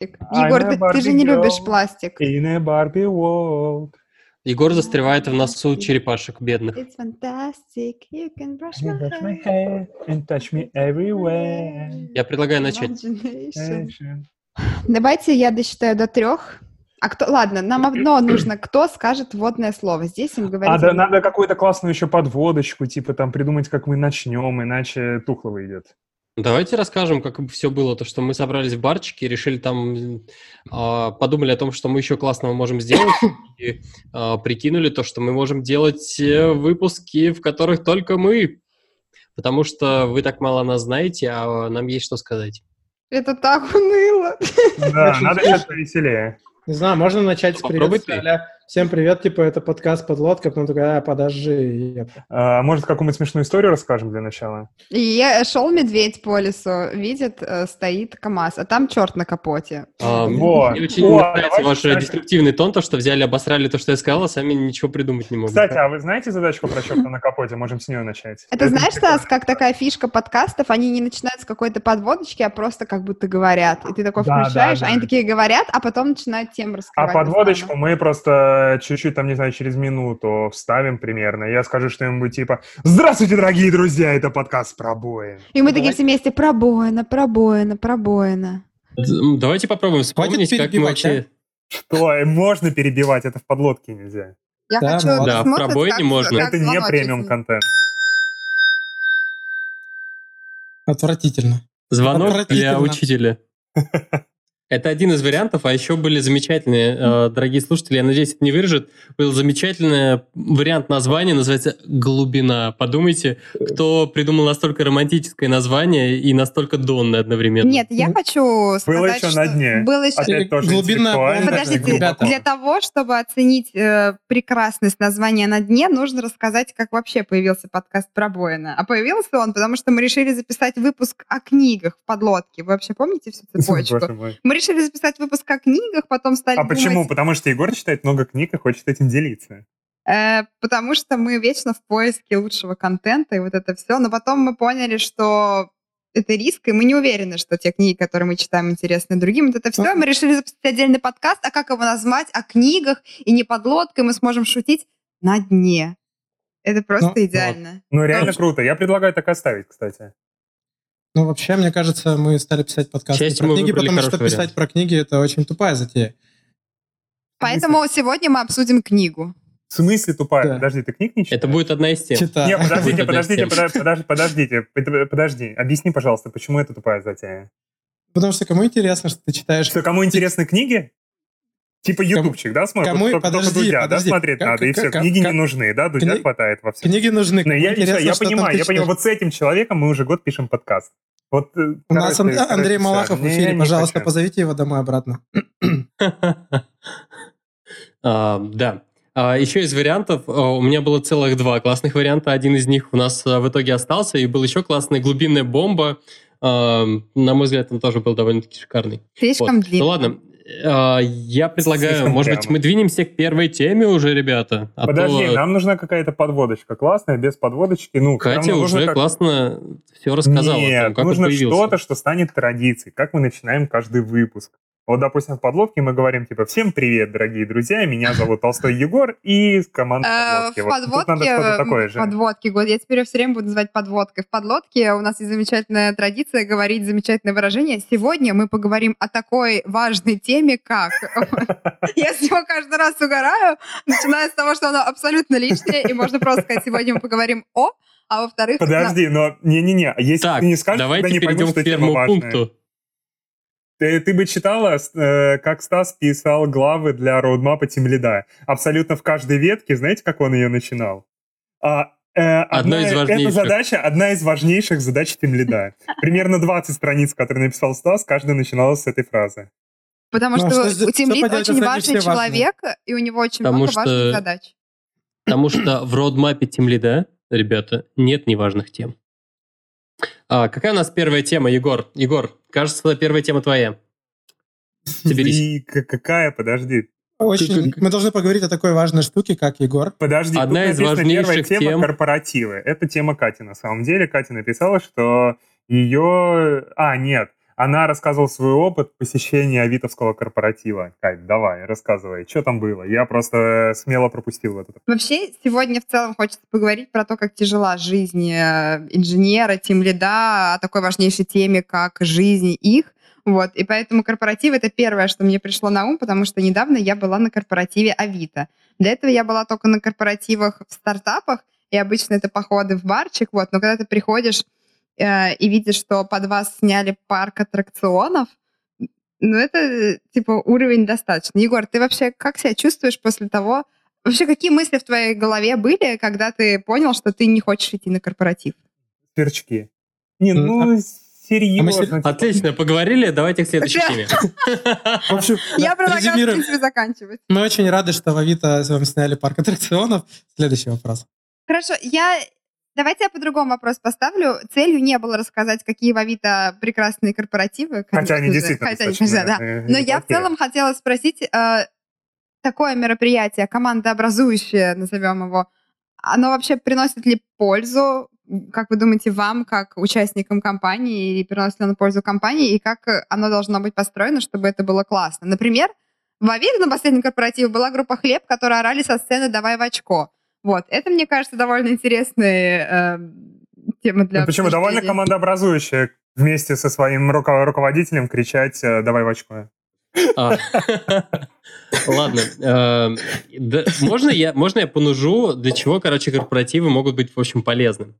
Егор, ты, ты же не любишь пластик. In a Barbie world. Егор застревает в носу черепашек бедных. It's fantastic, you can brush You my brush my hair. and touch me everywhere. Я предлагаю начать. Давайте я досчитаю до трех. А кто? Ладно, нам одно нужно. Кто скажет вводное слово? Здесь им А, говорить. да, надо какую-то классную еще подводочку, типа там придумать, как мы начнем, иначе тухло выйдет. Давайте расскажем, как все было. То, что мы собрались в барчике, решили там, а, подумали о том, что мы еще классного можем сделать, и а, прикинули то, что мы можем делать э, выпуски, в которых только мы. Потому что вы так мало нас знаете, а нам есть что сказать. Это так уныло. Да, надо сейчас повеселее. Не знаю, можно начать с приветствия. Всем привет, типа, это подкаст «Подлодка», потом такая, а, подожди. А, может, какую-нибудь смешную историю расскажем для начала? И я- шел медведь по лесу, видит, э, стоит КамАЗ, а там черт на капоте. А, Вот. Мне очень Вот, нравится ваш кстати. деструктивный тон, то, что взяли, обосрали то, что я сказал, а сами ничего придумать не могут. Кстати, а вы знаете задачку про черта на капоте? Можем с нее начать. Это знаешь, Стас, как такая фишка подкастов, они не начинают с какой-то подводочки, а просто как будто говорят. И ты такой включаешь, они такие говорят, а потом начинают тему А раскрывать. подводочку название. мы просто чуть-чуть, там, не знаю, через минуту вставим примерно. Я скажу что-нибудь типа «Здравствуйте, дорогие друзья, это подкаст про бои». И мы такие все вместе пробоина, пробоина, пробоина. Давайте попробуем вспомнить, как мы перебивать, вообще... Что, э, можно перебивать, это в подлодке нельзя. Я Да, хочу ну ладно. Да, в пробоине можно. это не звоночек премиум снизу. контент. Отвратительно. Звонок для Отвратительно. учителя. Это один из вариантов, а еще были замечательные, э, дорогие слушатели, я надеюсь, это не вырежет, был замечательный вариант названия, называется «Глубина». Подумайте, кто придумал настолько романтическое название и настолько донное одновременно. Нет, я хочу сказать, еще что на дне. Было еще... Опять тоже Глубина. Подождите, Ребята. для того, чтобы оценить э, прекрасность названия на дне, нужно рассказать, как вообще появился подкаст Пробоина. А появился он, потому что мы решили записать выпуск о книгах в подлодке. Вы вообще помните всю цепочку? Боже мой. Мы решили записать выпуск о книгах, потом стали А почему? думать, Потому что Егор читает много книг и хочет этим делиться. э, потому что мы вечно в поиске лучшего контента и вот это все. Но потом мы поняли, что это риск, и мы не уверены, что те книги, которые мы читаем, интересны другим. Вот это все. Мы решили записать отдельный подкаст, а как его назвать? О книгах и не подлодкой мы сможем шутить на дне. Это просто Ну, идеально. Ну, реально Короче. круто. Я предлагаю так оставить, кстати. Ну, вообще, мне кажется, мы стали писать подкасты счастью, про книги, потому что хороший писать вариант. про книги — это очень тупая затея. Поэтому сегодня мы обсудим книгу. В смысле тупая? Да. Подожди, ты книг не читаешь? Это будет одна из тем. Читаю. Не, подождите, подождите, подождите, подожди- подождите, под- подожди. Объясни, пожалуйста, почему это тупая затея? Потому что кому интересно, что ты читаешь... Что, кому интересны книги? Типа ютубчик, да, смотрит? кому- Только- только подожди, Дудя, да, подожди. смотреть Как- надо, и как- все, как- книги не как- нужны, да, Дудя Кни- хватает во всем. Книги нужны. Ну, кому я, я там понимаю, я понимаю, вот с этим человеком мы уже год пишем подкаст. Вот, э, У нас короче, Ан- Андрей короче, Малахов в. Не, эфире, не пожалуйста, хочу. позовите его домой обратно. А, Да. А, Еще из вариантов, а, у меня было целых два классных варианта. Один из них у нас в итоге остался, и был еще классный «Глубинная бомба». На мой взгляд, он тоже был довольно-таки шикарный. Слишком Вот. длинно. Ну ладно, я предлагаю, Слишком может быть, прямо. мы двинемся к первой теме уже, ребята? А Подожди, то нам нужна какая-то подводочка классная, без подводочки. Ну, Катя уже как- классно все рассказала. о том, Нет, как нужно что-то, что станет традицией, как мы начинаем каждый выпуск. Вот, допустим, в подлодке мы говорим, типа, всем привет, дорогие друзья, меня зовут Толстой Егор и команда Э, подлодки. В Вот надо подводке, что-то э, такое же. подводке, год. Я теперь все время буду называть подводкой. В подлодке у нас есть замечательная традиция говорить замечательное выражение. Сегодня мы поговорим о такой важной теме, как... Я с него каждый раз угораю, начиная с того, что оно абсолютно лишнее, и можно просто сказать, сегодня мы поговорим о, а во-вторых... Подожди, но не-не-не, если ты не скажешь, тогда не поймут, перейдем что к тема первому важная. пункту. Ты, ты бы читала, э, как Стас писал главы для роудмапа Тимлида. Абсолютно в каждой ветке, знаете, как он ее начинал? А, э, Одно одна- из Эта важнейших. задача одна из важнейших задач Тимлида. Примерно 20 страниц, которые написал Стас, каждая начиналась с этой фразы. Потому Ну, а что что у Тим что Лид поделать, очень важный все важные? человек, и у него очень Потому много что- важных задач. Потому что в родмапе Тимлида, ребята, нет неважных тем. А, какая у нас первая тема, Егор? Егор, кажется, первая тема твоя. Соберись. И какая, подожди. Очень... Мы должны поговорить о такой важной штуке, как Егор. Подожди, тут Одна из написано первая важнейших тема тем. корпоративы. Это тема Кати, на самом деле. Катя написала, что ее... А, нет. Она рассказывала свой опыт посещения авитовского корпоратива. Кать, давай, рассказывай, что там было? Я просто смело пропустил этот. Вообще, сегодня в целом хочется поговорить про то, как тяжела жизнь э, инженера, тем лида о такой важнейшей теме, как жизнь их. Вот, и поэтому корпоратив — это первое, что мне пришло на ум, потому что недавно я была на корпоративе Авито. До этого я была только на корпоративах в стартапах, и обычно это походы в барчик, вот, но когда ты приходишь э, и видишь, что под вас сняли парк аттракционов, ну, это, типа, уровень достаточно. Егор, ты вообще как себя чувствуешь после того... Вообще, какие мысли в твоей голове были, когда ты понял, что ты не хочешь идти на корпоратив? Сверчки. Не, ну, А серьезно. Отлично, поговорили, давайте к следующей теме. Я предлагаю, в принципе, заканчивать. Мы очень рады, что в Авито вам сняли парк аттракционов. Следующий вопрос. Хорошо, я... Давайте я по-другому вопрос поставлю. Целью не было рассказать, какие в Авито прекрасные корпоративы. Хотя они же. действительно Хотя достаточно, да. э, Но я в целом хотела спросить, э, такое мероприятие, командообразующее, назовем его, оно вообще приносит ли пользу, как вы думаете, вам, как участникам компании, или приносит ли оно пользу компании, и как оно должно быть построено, чтобы это было классно? Например, в Авито на последнем корпоративе была группа «Хлеб», которые орали со сцены «Давай в очко». Вот, это, мне кажется, довольно интересная э, тема для Ну, Почему? Довольно командообразующая вместе со своим руко- руководителем кричать э, «давай в очко». А. Ладно. э, да, Можно я можно я понужу, для чего, короче, корпоративы могут быть, в общем, полезны?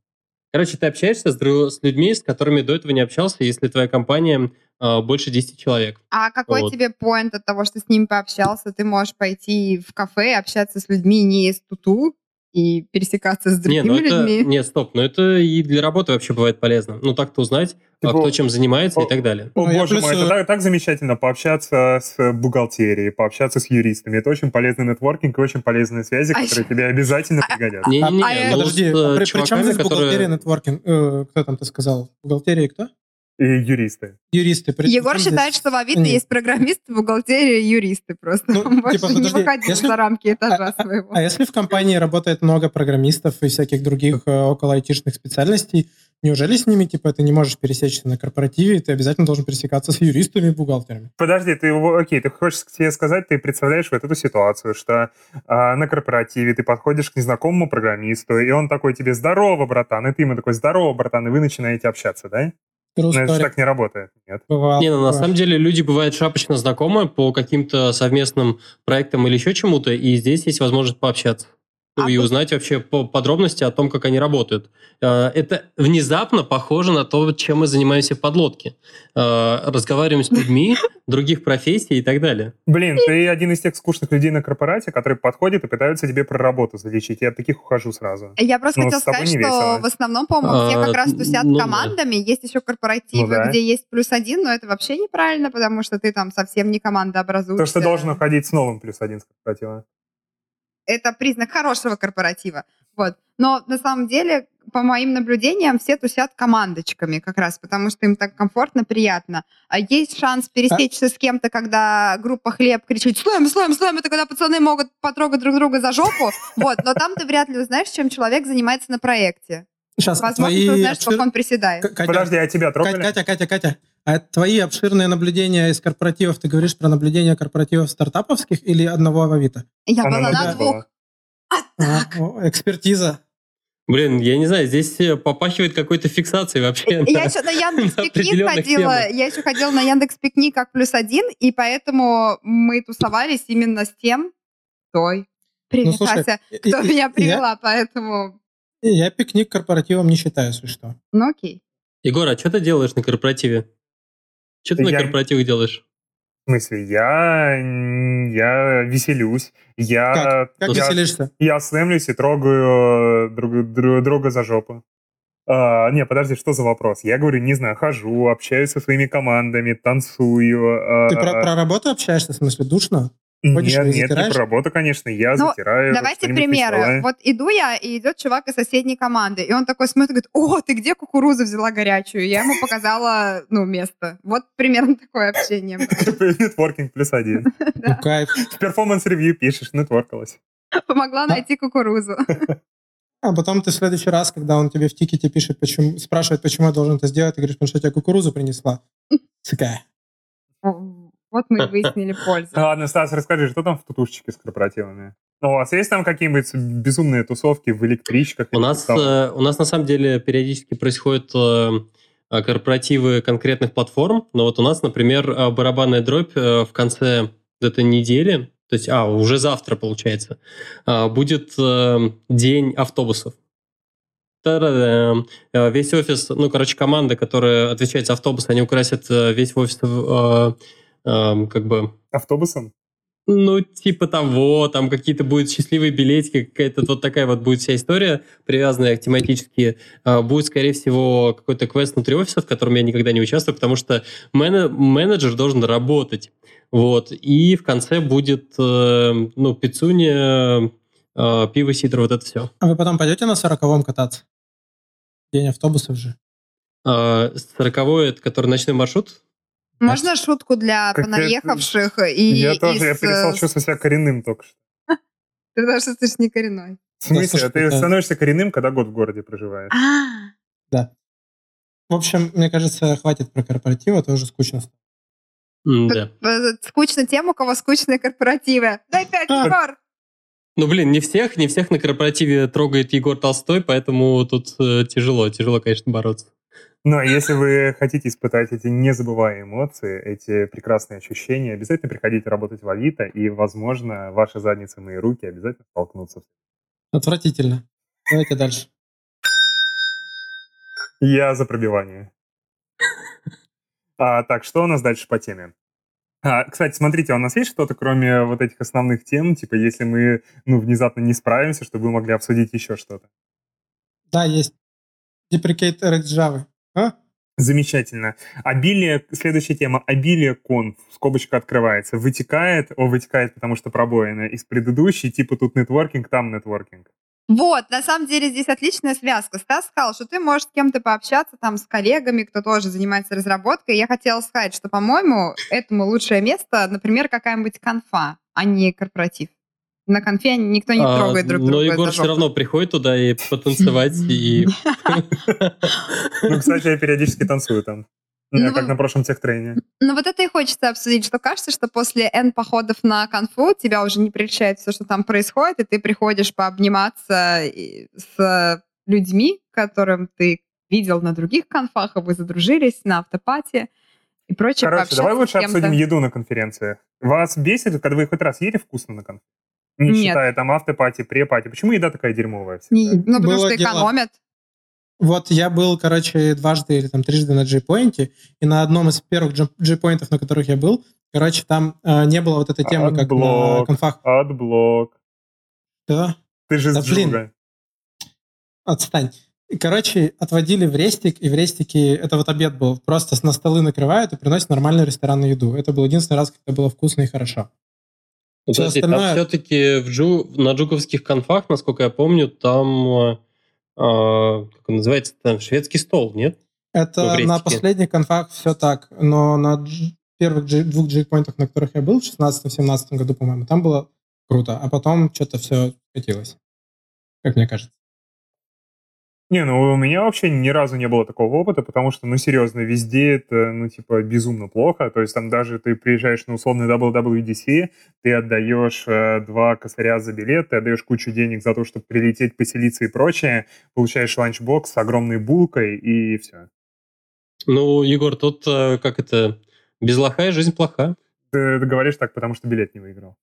Короче, ты общаешься с людьми, с которыми до этого не общался, если твоя компания э, больше 10 человек. А какой Вот. тебе поинт от того, что с ним пообщался? Ты можешь пойти в кафе, общаться с людьми не из туту и пересекаться с Не, другими ну это... людьми. Нет, стоп, но это и для работы вообще бывает полезно. Ну, так-то узнать, а Типа, кто чем занимается и о- так далее. О, Ну, боже мой, плюсую- это так, так замечательно пообщаться с бухгалтерией, пообщаться с юристами. Это очень полезный нетворкинг и очень полезные связи, А которые еще- тебе обязательно А- пригодятся. Не-не-не, а ну, Подожди, с, а э, при, при чем здесь которые- бухгалтерия, нетворкинг? Э, кто там ты сказал? Бухгалтерия и кто? И юристы. Юристы. При- Егор считает, здесь- что в Авито Нет. есть программисты, бухгалтерия и юристы просто. Ну, Он больше типа, не подожди, выходил если- за рамки этажа своего. А если в компании работает много программистов и всяких других э, около айтишных специальностей, неужели с ними, типа, ты не можешь пересечься на корпоративе, ты обязательно должен пересекаться с юристами и бухгалтерами? Подожди, ты его- окей, ты хочешь тебе сказать, ты представляешь вот эту ситуацию, что а, на корпоративе ты подходишь к незнакомому программисту, и он такой тебе «Здорово, братан», и ты ему такой «Здорово, братан», и вы начинаете общаться, да? Но это так не работает, нет? Бывало, Не, ну на самом деле люди бывают шапочно знакомы по каким-то совместным проектам или еще чему-то, и здесь есть возможность пообщаться. Ну, А и тут- узнать вообще по подробности о том, как они работают. Э, Это внезапно похоже на то, чем мы занимаемся в подлодке. Э, Разговариваем с людьми других профессий и так далее. Блин, ты один из тех скучных людей на корпорате, которые подходят и пытаются тебе про работу залечить. Я от таких ухожу сразу. Я просто Ну, хотела сказать, что весело. в основном, по-моему, все А, как раз тусят ну да. командами. Есть еще корпоративы, Ну да. где есть плюс один, но это вообще неправильно, потому что ты там совсем не команда образуешься. То, что должен уходить с новым плюс один с корпоратива. Это признак хорошего корпоратива. Вот. Но на самом деле, по моим наблюдениям, все тусят командочками как раз, потому что им так комфортно, приятно. А есть шанс пересечься с кем-то, когда группа хлеб кричит «Слоем, слоем, слоем!» Это когда пацаны могут потрогать друг друга за жопу. Вот. Но там ты вряд ли узнаешь, чем человек занимается на проекте. Сейчас, Возможно, твои ты узнаешь, сколько он приседает. Катя, Подожди, а тебя трогали? Катя, Катя, Катя, а твои обширные наблюдения из корпоративов, ты говоришь про наблюдения корпоративов стартаповских или одного в Авито? Я Она была на на двух двух. была. А, о, экспертиза. Блин, я не знаю, здесь э, попахивает какой-то фиксацией вообще. Я еще на Яндекс Пикник определенных ходила, темах. я еще ходила на Яндекс Пикник как плюс один, и поэтому мы тусовались именно с тем, той. Привет, Ну, слушай, Ася, кто и- меня я- привела, поэтому... Я пикник корпоративом не считаю, если что. Ну окей. Егор, а что ты делаешь на корпоративе? Что ты на Я- корпоративах делаешь? В смысле, я, я веселюсь, я, Как Ну, я, веселишься? я слэмлюсь и трогаю друг, друг- друга за жопу. А, не, подожди, что за вопрос? Я говорю, не знаю, хожу, общаюсь со своими командами, танцую. Ты а, про, про работу общаешься, в смысле, душно? Ходишь Нет, и нет, не про работу, конечно, я Ну, затираю. Давайте примеры. веселое. Вот иду я, и идет чувак из соседней команды, и он такой смотрит, говорит, о, ты где кукурузу взяла горячую? Я ему показала, ну, место. Вот примерно такое общение. было. Нетворкинг плюс один. Ну, кайф. В performance review пишешь, нетворкалась. Помогла найти кукурузу. А потом ты в следующий раз, когда он тебе в тикете пишет, почему, спрашивает, почему я должен это сделать, ты говоришь, потому что я тебе кукурузу принесла. ЦК. Вот мы и выяснили пользу. Ладно, Стас, расскажи, что там в тутушечке с корпоративами? Ну, у вас есть там какие-нибудь безумные тусовки в электричках? У нас, э, у нас на самом деле периодически происходят э, э, корпоративы конкретных платформ, но вот у нас, например, э, барабанная дробь э, в конце этой недели, то есть, а, уже завтра, получается, э, будет день автобусов. Та-да-дам. Э, Весь офис, ну, короче, команда, которая отвечает за автобус, они украсят весь офис э, э, как бы Автобусом? ну, типа того, там какие-то будут счастливые билетики, какая-то вот такая вот будет вся история, привязанная тематически. А, Будет, скорее всего, какой-то квест внутри офиса, в котором я никогда не участвую, потому что мене- менеджер должен работать. Вот. И в конце будет, э, ну, пиццуня, э, пиво, сидр, вот это все. А вы потом пойдете на сороковом кататься? День автобусов же. А, Сороковой, это который ночной маршрут, Можно шутку для Как понаехавших и я тоже, я из, перестал э, чувствовать себя коренным только что. Потому что ты ж не коренной. В смысле? ты это- становишься коренным, когда год в городе проживаешь. А, В общем, мне кажется, хватит про корпоративы, это уже скучно. стало. Да. э, скучно тем, у кого скучные корпоративы. Дай пять, А. Егор! Ну, блин, не всех, не всех на корпоративе трогает Егор Толстой, поэтому тут э, тяжело, тяжело, конечно, бороться. Но если вы хотите испытать эти незабываемые эмоции, эти прекрасные ощущения, обязательно приходите работать в Авито, и, возможно, ваши задницы и мои руки обязательно столкнутся. Отвратительно. Давайте дальше. Я за пробивание. А, так, что у нас дальше по теме? А, кстати, смотрите, а у нас есть что-то, кроме вот этих основных тем, типа, если мы, ну, внезапно не справимся, чтобы вы могли обсудить еще что-то? Да, есть. RX Java. А? Замечательно. Обилие, следующая тема, обилие конф, скобочка открывается, вытекает, о, вытекает, потому что пробоина, из предыдущей, типа тут нетворкинг, там нетворкинг. Вот, на самом деле здесь отличная связка. Стас сказал, что ты можешь с кем-то пообщаться там с коллегами, кто тоже занимается разработкой. Я хотела сказать, что, по-моему, этому лучшее место, например, какая-нибудь конфа, а не корпоратив. На конфе никто не А, трогает друг но друга. Егор за все равно приходит туда и потанцевать, и... Ну, кстати, я периодически танцую там. Ну, Я как на прошлом техтрейне. Ну вот это и хочется обсудить, что кажется, что после N походов на конфу тебя уже не прельщает все, что там происходит, и ты приходишь пообниматься и- с людьми, которым ты видел на других конфах, а вы задружились на after-party и прочее. Короче, давай лучше обсудим еду на конференциях. Вас бесит, когда вы хоть раз ели вкусно на конфе? Не Нет. считая там after-party, pre-party. Почему еда такая дерьмовая Не- всегда? ну, потому Было что дело. экономят. Вот я был, короче, дважды или там трижды на JPoint, и на одном из первых JPoint, на которых я был, короче, там э, не было вот этой темы, как на конфах. Отблок. Да? Ты же Да с блин. Джуга. Отстань. И, Короче, отводили в рестик, и в рестике, это вот обед был, просто на столы накрывают и приносят нормальную ресторанную еду. Это был единственный раз, когда было вкусно и хорошо. Ну, Всё Подожди, остальное- там все-таки в Джу, на джуковских конфах, насколько я помню, там, э, как он называется, там шведский стол, нет? Это рестике. на последних конфах все так, но на дж- первых джи- двух джейпоинтах, на которых я был в 16-17 году, по-моему, там было круто, а потом что-то все скатилось, как мне кажется. Не, ну у меня вообще ни разу не было такого опыта, потому что, ну серьезно, везде это, ну типа, безумно плохо. То есть там даже ты приезжаешь на условный WWDC, ты отдаешь э, два косаря за билет, ты отдаешь кучу денег за то, чтобы прилететь, поселиться и прочее, получаешь ланчбокс с огромной булкой и все. Ну, Егор, тут э, как это, без лоха и жизнь плоха. Ты, ты говоришь так, потому что билет не выиграл.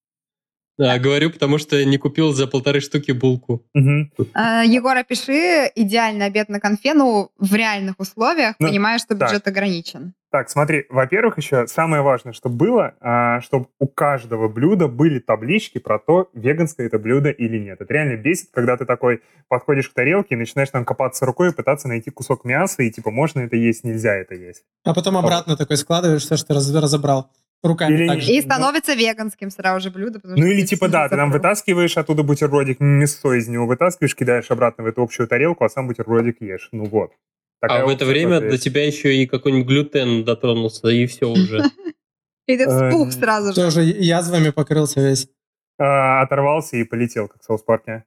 Да, говорю, потому что не купил за полторы штуки булку. Мгм. А, Егор, опиши идеальный обед на конфе, ну, в реальных условиях, Ну, понимая, что так. бюджет ограничен. Так, смотри, во-первых, еще самое важное, чтобы было, а, чтобы у каждого блюда были таблички про то, веганское это блюдо или нет. Это реально бесит, когда ты такой подходишь к тарелке и начинаешь там копаться рукой и пытаться найти кусок мяса, и типа можно это есть, нельзя это есть. А потом обратно такой складываешь все, что раз- разобрал руками. Или- так же. И становится веганским сразу же блюдо. Ну или типа да, ты там забыл. вытаскиваешь оттуда бутербродик, мясо из него вытаскиваешь, кидаешь обратно в эту общую тарелку, а сам бутербродик ешь. Ну вот. Такая а в это время до тебя еще и какой-нибудь глютен дотронулся, и все уже. И ты Э, вспух сразу же. Тоже язвами покрылся весь. А, оторвался и полетел, как в Саус Парке.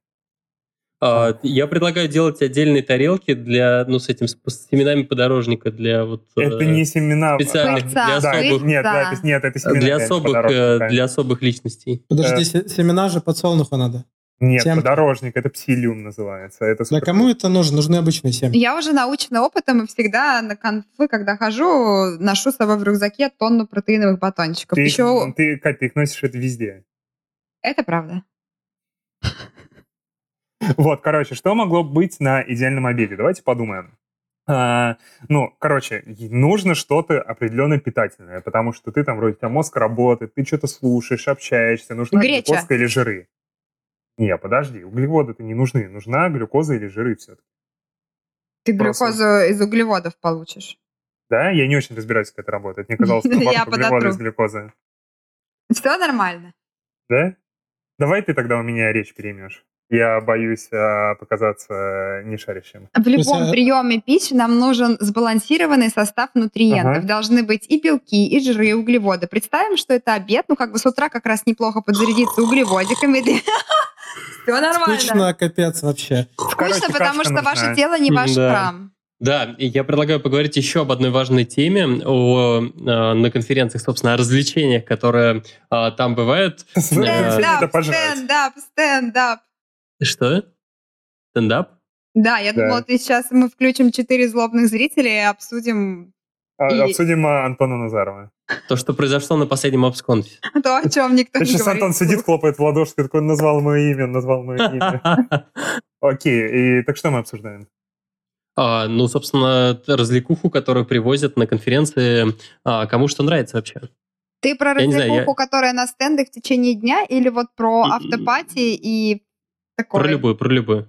А, я предлагаю делать отдельные тарелки для, ну, с этим, с семенами подорожника для вот... Это э, не семена. Специальных, Пыльца, для Да, особых, нет, да, это, нет, это семена. для особых, э, для особых личностей. Подожди, се- семена же подсолнуха надо. Нет, семки. подорожник, это псилиум называется. Это Для кому это нужно? Нужны обычные семки. Я уже научена опытом и всегда на конфы, когда хожу, ношу с собой в рюкзаке тонну протеиновых батончиков. Ты, Еще ты, Кать, ты их носишь это везде. это правда. Вот, короче, что могло быть на идеальном обеде? Давайте подумаем. А, ну, короче, нужно что-то определенно питательное, потому что ты там вроде тебя мозг работает, ты что-то слушаешь, общаешься. Нужна Греча. глюкоза или жиры? Не, подожди, углеводы-то не нужны. Нужна глюкоза или жиры все-таки. Ты Просто- глюкозу из углеводов получишь. Да? Я не очень разбираюсь, как это работает. Мне казалось, что углеводы из глюкозы. Все нормально. Да? Давай ты тогда у меня речь переймешь. Я боюсь а, показаться нешарящим. В любом есть, э, приеме пищи нам нужен сбалансированный состав нутриентов. Ага. Должны быть и белки, и жиры, и углеводы. Представим, что это обед, ну как бы с утра как раз неплохо подзарядиться углеводиками. Все нормально. Скучно, капец вообще. Скучно, потому что ваше тело не ваш храм. Да, и я предлагаю поговорить еще об одной важной теме, о, э, на конференциях, собственно, о развлечениях, которые э, там бывают. Э, Стендап, стендап, стендап. Что? Стендап? Да, я Да. думала, ты сейчас мы включим четыре злобных зрителей и обсудим А, И- Обсудим а, Антона Назарова. То, что произошло на последнем обсконфе. то, о чем никто не Сейчас. Антон сидит, хлопает в ладоши, такой, назвал мое имя, назвал мое имя. Окей, и так что мы обсуждаем? А, ну, собственно, развлекуху, которую привозят на конференции, а, кому что нравится вообще. Ты про Я не знаю, развлекуху, которая на стендах в течение дня, или вот про М-м. автопати и такое? Про любую, про любую.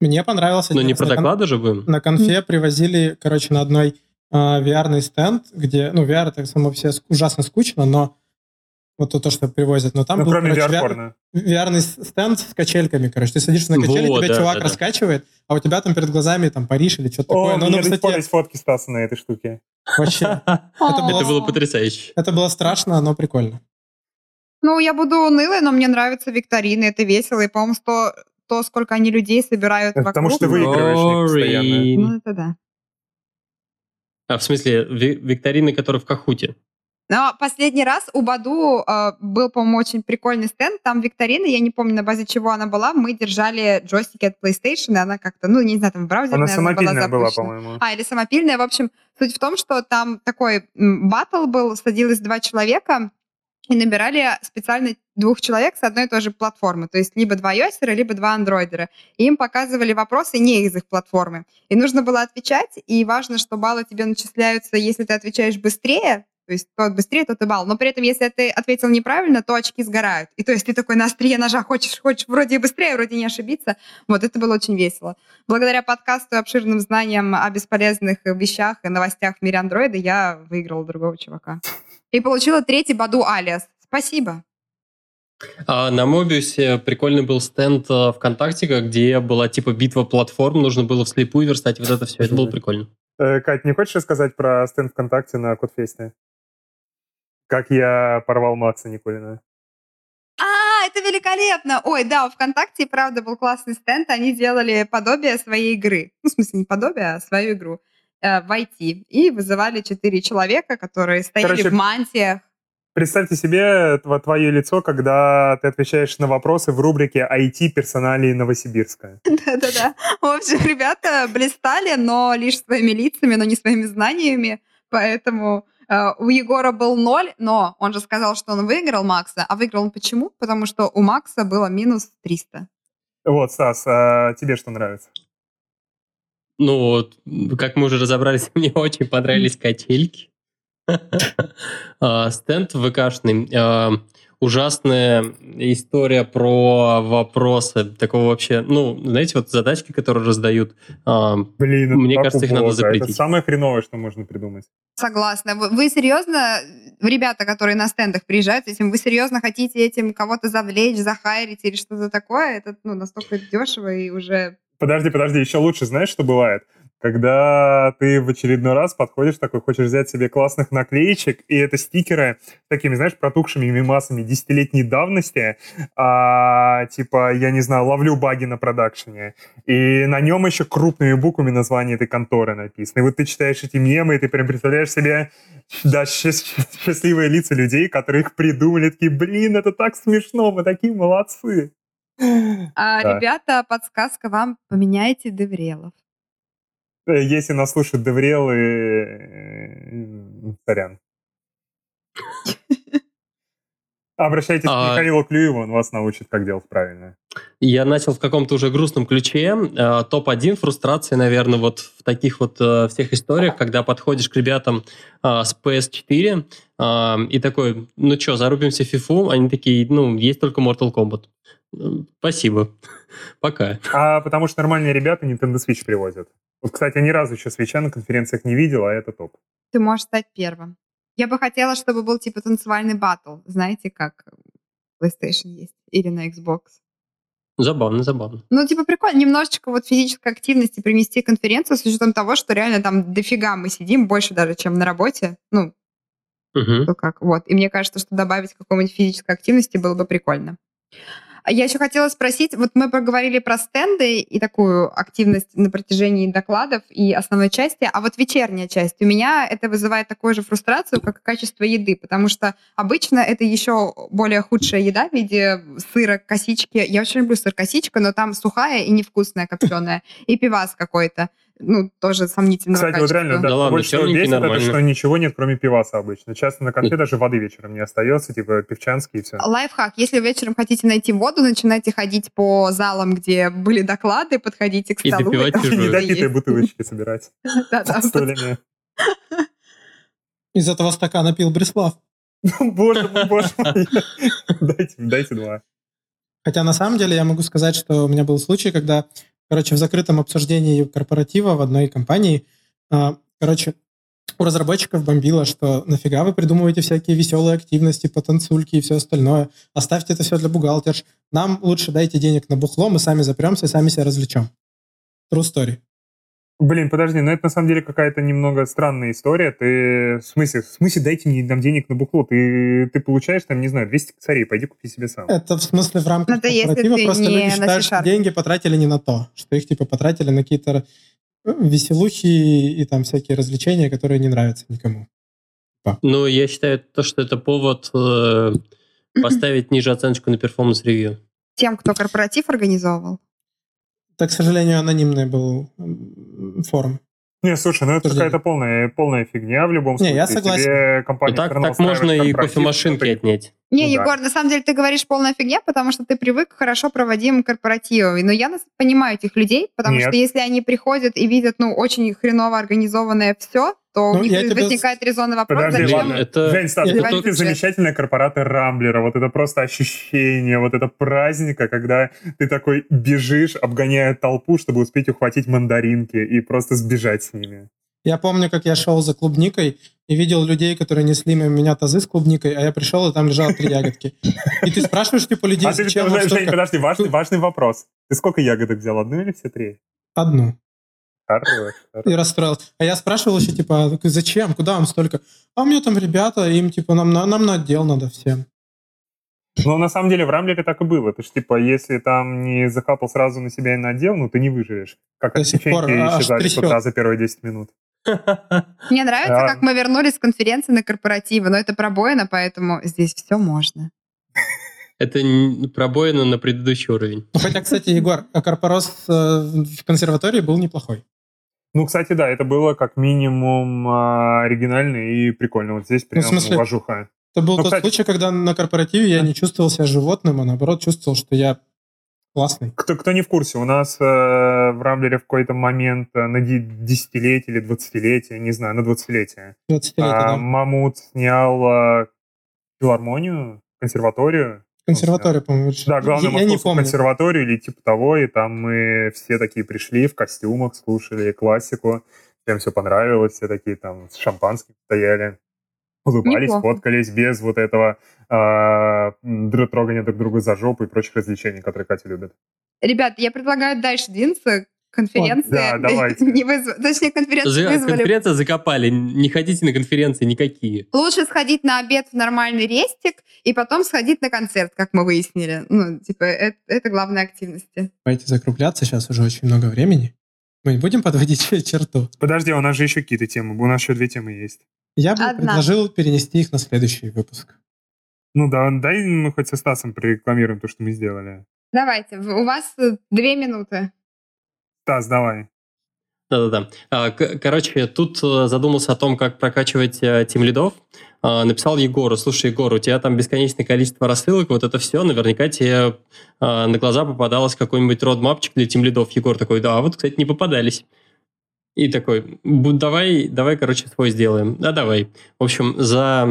Мне понравился... Но не про доклады же будем. На конфе привозили, короче, на одной а, VR-ный стенд, где, ну, VR это само все ужасно скучно, но вот то, то, что привозят, но там Ну, был, кроме короче, VR. VR-ный стенд с качельками, короче. Ты садишься на качели, Вот, тебя да, чувак да, да. раскачивает, а у тебя там перед глазами там Париж или что-то О, такое. Но на до сих пор высоте есть фотки Стаса на этой штуке. вообще... О. Это было потрясающе. Это было страшно, но прикольно. Ну, я буду унылой, но мне нравятся викторины, это весело. И, по-моему, сто- то, сколько они людей собирают Это вокруг. потому что ты выигрываешь постоянно. Ну, это да. А, в смысле, ви- викторины, которые в Кахуте. Но последний раз у Баду э, был, по-моему, очень прикольный стенд. Там викторина, я не помню, на базе чего она была. Мы держали джойстики от PlayStation, и она как-то, ну, не знаю, там в браузере, Она наверное, самопильная была, запущена. по-моему. А, или самопильная. В общем, суть в том, что там такой батл был, садилось два человека и набирали специально двух человек с одной и той же платформы. То есть либо два iOS, либо два андроидера. И им показывали вопросы не из их платформы. И нужно было отвечать, и важно, что баллы тебе начисляются, если ты отвечаешь быстрее, то есть тот быстрее, тот и балл. Но при этом, если ты ответил неправильно, то очки сгорают. И то есть ты такой на острие ножа хочешь, хочешь вроде и быстрее, вроде не ошибиться. Вот это было очень весело. Благодаря подкасту и обширным знаниям о бесполезных вещах и новостях в мире андроида я выиграла другого чувака. И получила третий Баду Алиас. Спасибо. А на Мобиусе прикольный был стенд а, ВКонтакте, где была типа битва платформ, нужно было вслепую верстать вот это все. Это было прикольно. Э, Кать, не хочешь рассказать про стенд ВКонтакте на Кодфесте? Как я порвал Макса Никулина. А, это великолепно! Ой, да, у ВКонтакте, правда, был классный стенд. Они делали подобие своей игры. Ну, в смысле, не подобие, а свою игру э, в IT. И вызывали четыре человека, которые стояли Короче, в мантиях. Представьте себе тво- твое лицо, когда ты отвечаешь на вопросы в рубрике IT персоналии Новосибирска. Да-да-да. В общем, ребята блистали, но лишь своими лицами, но не своими знаниями. Поэтому э, у Егора был ноль, но он же сказал, что он выиграл Макса. А выиграл он почему? Потому что у Макса было минус 300. Вот, Стас, а тебе что нравится? Ну, вот, как мы уже разобрались, мне очень понравились качельки. А, Стенд ВКшный. а, Ужасная история про вопросы. Такого вообще, ну, знаете, вот задачки, которые раздают. а, Блин, Мне кажется, их надо запретить. Это самое хреновое, что можно придумать. Согласна. Вы, серьезно, ребята, которые на стендах приезжают этим, вы серьезно хотите этим кого-то завлечь, захайрить или что-то такое? Это ну, настолько дешево и уже... Подожди, подожди, еще лучше, знаешь, что бывает? когда ты в очередной раз подходишь такой, хочешь взять себе классных наклеечек, и это стикеры такими, знаешь, протухшими мимасами десятилетней давности, а, типа, я не знаю, ловлю баги на продакшене, и на нем еще крупными буквами название этой конторы написано. И вот ты читаешь эти мемы, и ты прям представляешь себе, да, счастливые лица людей, которые их придумали, такие, блин, это так смешно, мы такие молодцы. А, да. Ребята, подсказка вам, поменяйте Деврелов. Э, если нас слушают Деврелы, э, сорян. Обращайтесь а... к Михаилу Клюеву, он вас научит, как делать правильно. Я начал в каком-то уже грустном ключе. Э, топ-1 фрустрации, наверное, вот в таких вот всех историях, когда подходишь к ребятам с PS4 и такой, ну что, зарубимся в FIFA? Они такие, ну, есть только Mortal Kombat. Спасибо. Пока. А потому что нормальные ребята Nintendo Switch привозят. Вот, кстати, ни разу еще свеча на конференциях не видел, а это топ. Ты можешь стать первым. Я бы хотела, чтобы был типа танцевальный батл. Знаете, как PlayStation есть? Или на Xbox. Забавно, забавно. Ну, типа, прикольно. Немножечко вот физической активности привнести конференцию с учетом того, что реально там дофига мы сидим, больше даже, чем на работе. Ну, угу. то как. Вот. И мне кажется, что добавить какой-нибудь физической активности было бы прикольно. А я еще хотела спросить, вот мы поговорили про стенды и такую активность на протяжении докладов и основной части, а вот вечерняя часть, у меня это вызывает такую же фрустрацию, как и качество еды, потому что обычно это еще более худшая еда в виде сыра, косички. Я очень люблю сыр косичка, но там сухая и невкусная копченая, и пивас какой-то ну, тоже сомнительного Кстати, качества. вот реально, да, да ладно, больше всего бесит, это что ничего нет, кроме пиваса обычно. Часто на конфе даже воды вечером не остается, типа пивчанский и все. Лайфхак. Если вечером хотите найти воду, начинайте ходить по залам, где были доклады, подходите к столу. И допивать чужую. Недопитые бутылочки собирать. Да-да. Из этого стакана пил Бреслав. Боже мой, боже мой. Дайте, дайте два. Хотя на самом деле я могу сказать, что у меня был случай, когда короче, в закрытом обсуждении корпоратива в одной компании, а, короче, у разработчиков бомбило, что нафига вы придумываете всякие веселые активности, потанцульки и все остальное. Оставьте это все для бухгалтерш. Нам лучше дайте денег на бухло, мы сами запремся и сами себя развлечем. True story. Блин, подожди, ну это на самом деле какая-то немного странная история. Ты, в смысле, в смысле дайте мне нам денег на букло? Ты, ты получаешь там, не знаю, 200 косарей, пойди купи себе сам. Это в смысле в рамках это корпоратива, просто люди считают, что деньги потратили не на то, что их типа потратили на какие-то э, веселухи и, и там всякие развлечения, которые не нравятся никому. Ну, я считаю то, что это повод э, поставить ниже оценочку на performance review. Тем, кто корпоратив организовывал? Так, к сожалению, анонимный был форум. Не, слушай, ну это какая-то полная, полная фигня в любом случае. Не, я согласен. Тебе компания так, так можно и кофемашинки ты... отнять. Не, ну, Егор, да. на самом деле ты говоришь полная фигня, потому что ты привык к хорошо проводимым корпоративам. Но я понимаю этих людей, потому Нет. что если они приходят и видят, ну, очень хреново организованное все, то ну, у них возникает резонный вопрос, Подожди, зачем... Ладно, это... Жень, Стас, это только замечательная корпорация Рамблера, вот это просто ощущение, вот это праздника, когда ты такой бежишь, обгоняя толпу, чтобы успеть ухватить мандаринки и просто сбежать с ними. Я помню, как я шел за клубникой и видел людей, которые несли мимо меня тазы с клубникой, а я пришел, и там лежало три ягодки. И ты спрашиваешь, типа, людей, а зачем ты, Жень, подожди, важный, важный вопрос. Ты сколько ягодок взял, одну или все три? Одну. Хорош, И расстроился. А я спрашивал еще, типа, зачем, куда вам столько? А у меня там ребята, им, типа, нам, на, нам на отдел надо всем. Ну, на самом деле, в Рамблере так и было. Ты ж, типа, если там не закапал сразу на себя и на отдел, ну, ты не выживешь. Как от печеньки исчезали с за первые 10 минут. Мне нравится, как мы вернулись с конференции на корпоративы, но это пробоина, поэтому здесь все можно. Это пробоина на предыдущий уровень. Ну, хотя, кстати, Егор, а Корпорос э, в консерватории был неплохой. Ну, кстати, да, это было как минимум а, оригинально и прикольно. Вот здесь прям ну, в смысле, уважуха. Это был ну, тот кстати... случай, когда на корпоративе я не чувствовал себя животным, а наоборот чувствовал, что я классный. Кто, кто не в курсе, у нас э, в Рамблере в какой-то момент э, на десятилетие или двадцатилетие, не знаю, на двадцатилетие, 20 а, да. Мамут снял э, филармонию, консерваторию, Консерватория, по-моему. Да, главное, я, я не помню. консерваторию или типа того, и там мы все такие пришли в костюмах, слушали классику, всем все понравилось, все такие там с шампанским стояли, улыбались, Неплохо. фоткались без вот этого э, трогания друг друга за жопу и прочих развлечений, которые Катя любит. Ребят, я предлагаю дальше двинуться конференции Да, давайте. не вызв... Точнее, конференцию За- вызвали. Конференция закопали. Не ходите на конференции никакие. Лучше сходить на обед в нормальный рестик и потом сходить на концерт, как мы выяснили. Ну, типа, это, это главные активности. Давайте закругляться, сейчас уже очень много времени. Мы не будем подводить черту. Подожди, у нас же еще какие-то темы. У нас еще две темы есть. Я бы Одна. предложил перенести их на следующий выпуск. Ну да, дай мы хоть со Стасом прорекламируем то, что мы сделали. Давайте, у вас э, две минуты. Стас, давай. Да-да-да. А, Короче, тут э, задумался о том, как прокачивать э, тим лидов. А, Написал Егору, слушай, Егор, у тебя там бесконечное количество рассылок, вот это все, наверняка тебе а, на глаза попадалось какой-нибудь родмапчик для тим лидов. Егор такой, да, вот, кстати, не попадались. И такой, «Бу- давай, давай, короче, свой сделаем. Да, давай. В общем, за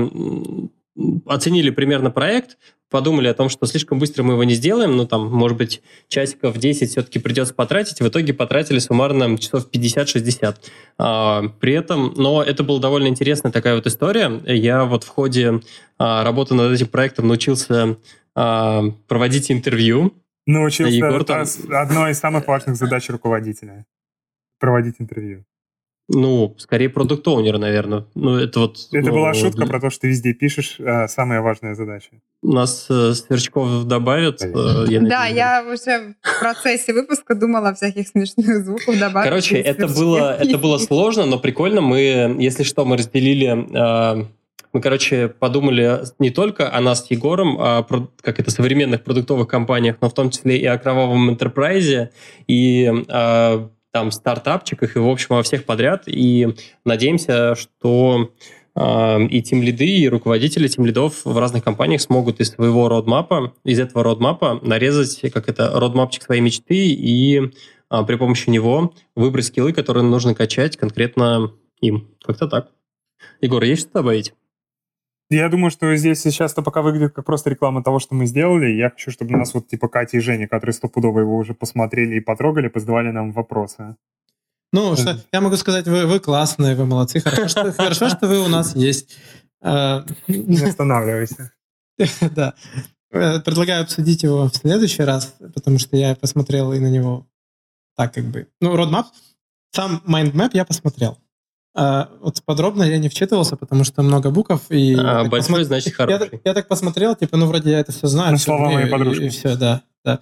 оценили примерно проект, подумали о том, что слишком быстро мы его не сделаем, ну, там, может быть, часиков 10 все-таки придется потратить. В итоге потратили суммарно часов 50-60. А, при этом, но это была довольно интересная такая вот история. Я вот в ходе а, работы над этим проектом научился а, проводить интервью. Научился Егор это там- одной из самых важных задач руководителя. Проводить интервью. Ну, скорее продукт-оунер, наверное. Ну, это вот... Это ну, была шутка для- про то, что ты везде пишешь а, самая важная задача. Нас э, Сверчков добавят. э, я Да, я уже в процессе выпуска думала о всяких смешных звуках добавить. Короче, это было, это было сложно, но прикольно. Мы, если что, мы разделили... э, мы, короче, подумали не только о нас с Егором, а про, как это, современных продуктовых компаниях, но в том числе и о кровавом enterprise, и о там стартапчиках, и, в общем, во всех подряд. И надеемся, что э, и тим лиды, и руководители тим лидов в разных компаниях смогут из своего родмапа, из этого родмапа нарезать, как это, родмапчик своей мечты и а, при помощи него выбрать скиллы, которые нужно качать конкретно им. Как-то так. Егор, есть что добавить? Я думаю, что здесь сейчас это пока выглядит как просто реклама того, что мы сделали. Я хочу, чтобы нас вот типа Катя и Женя, которые стопудово его уже посмотрели и потрогали, позадавали нам вопросы. Ну, что, я могу сказать, вы, вы классные, вы молодцы. Хорошо что, хорошо, что вы у нас есть. Э, Не останавливайся. Да. Э, Предлагаю обсудить его в следующий раз, потому что я посмотрел и на него так как бы... Ну, roadmap, сам mindmap я посмотрел. А вот подробно я не вчитывался, потому что много букв. И А, я так большой, посмо- значит, я, хороший. я так посмотрел, типа, ну, вроде я это все знаю. Ну, слова моей подружки. И, все, да. да.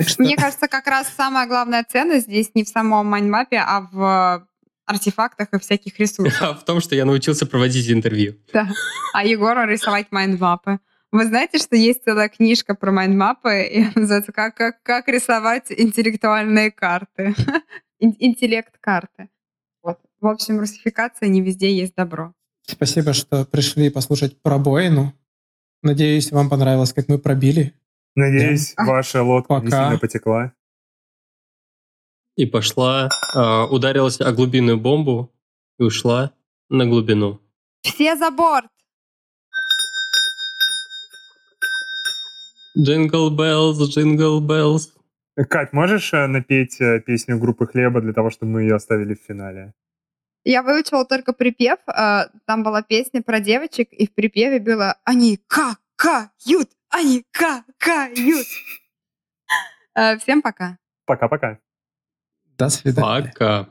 Что, Мне кажется, как раз самая главная ценность здесь не в самом майндмапе, а в артефактах и всяких ресурсах. А в том, что я научился проводить интервью. Да. А Егору рисовать майндмапы. Вы знаете, что есть целая книжка про майндмапы, и называется «Как, как, как рисовать интеллектуальные карты». Ин- Интеллект-карты. В общем, русификация не везде есть добро. спасибо, что пришли послушать пробоину. Надеюсь, вам понравилось, как мы пробили. Надеюсь, Да. ваша лодка не Пока. сильно потекла. И пошла, а, ударилась о глубинную бомбу и ушла на глубину. Все за борт! Jingle bells, jingle bells. Кать, можешь э, напеть э, песню группы Хлеба для того, чтобы мы ее оставили в финале? Я выучила только припев. э, Там была песня про девочек, и в припеве было «Они какают! Они какают!» Э, Всем пока! Пока-пока. До свидания. Пока.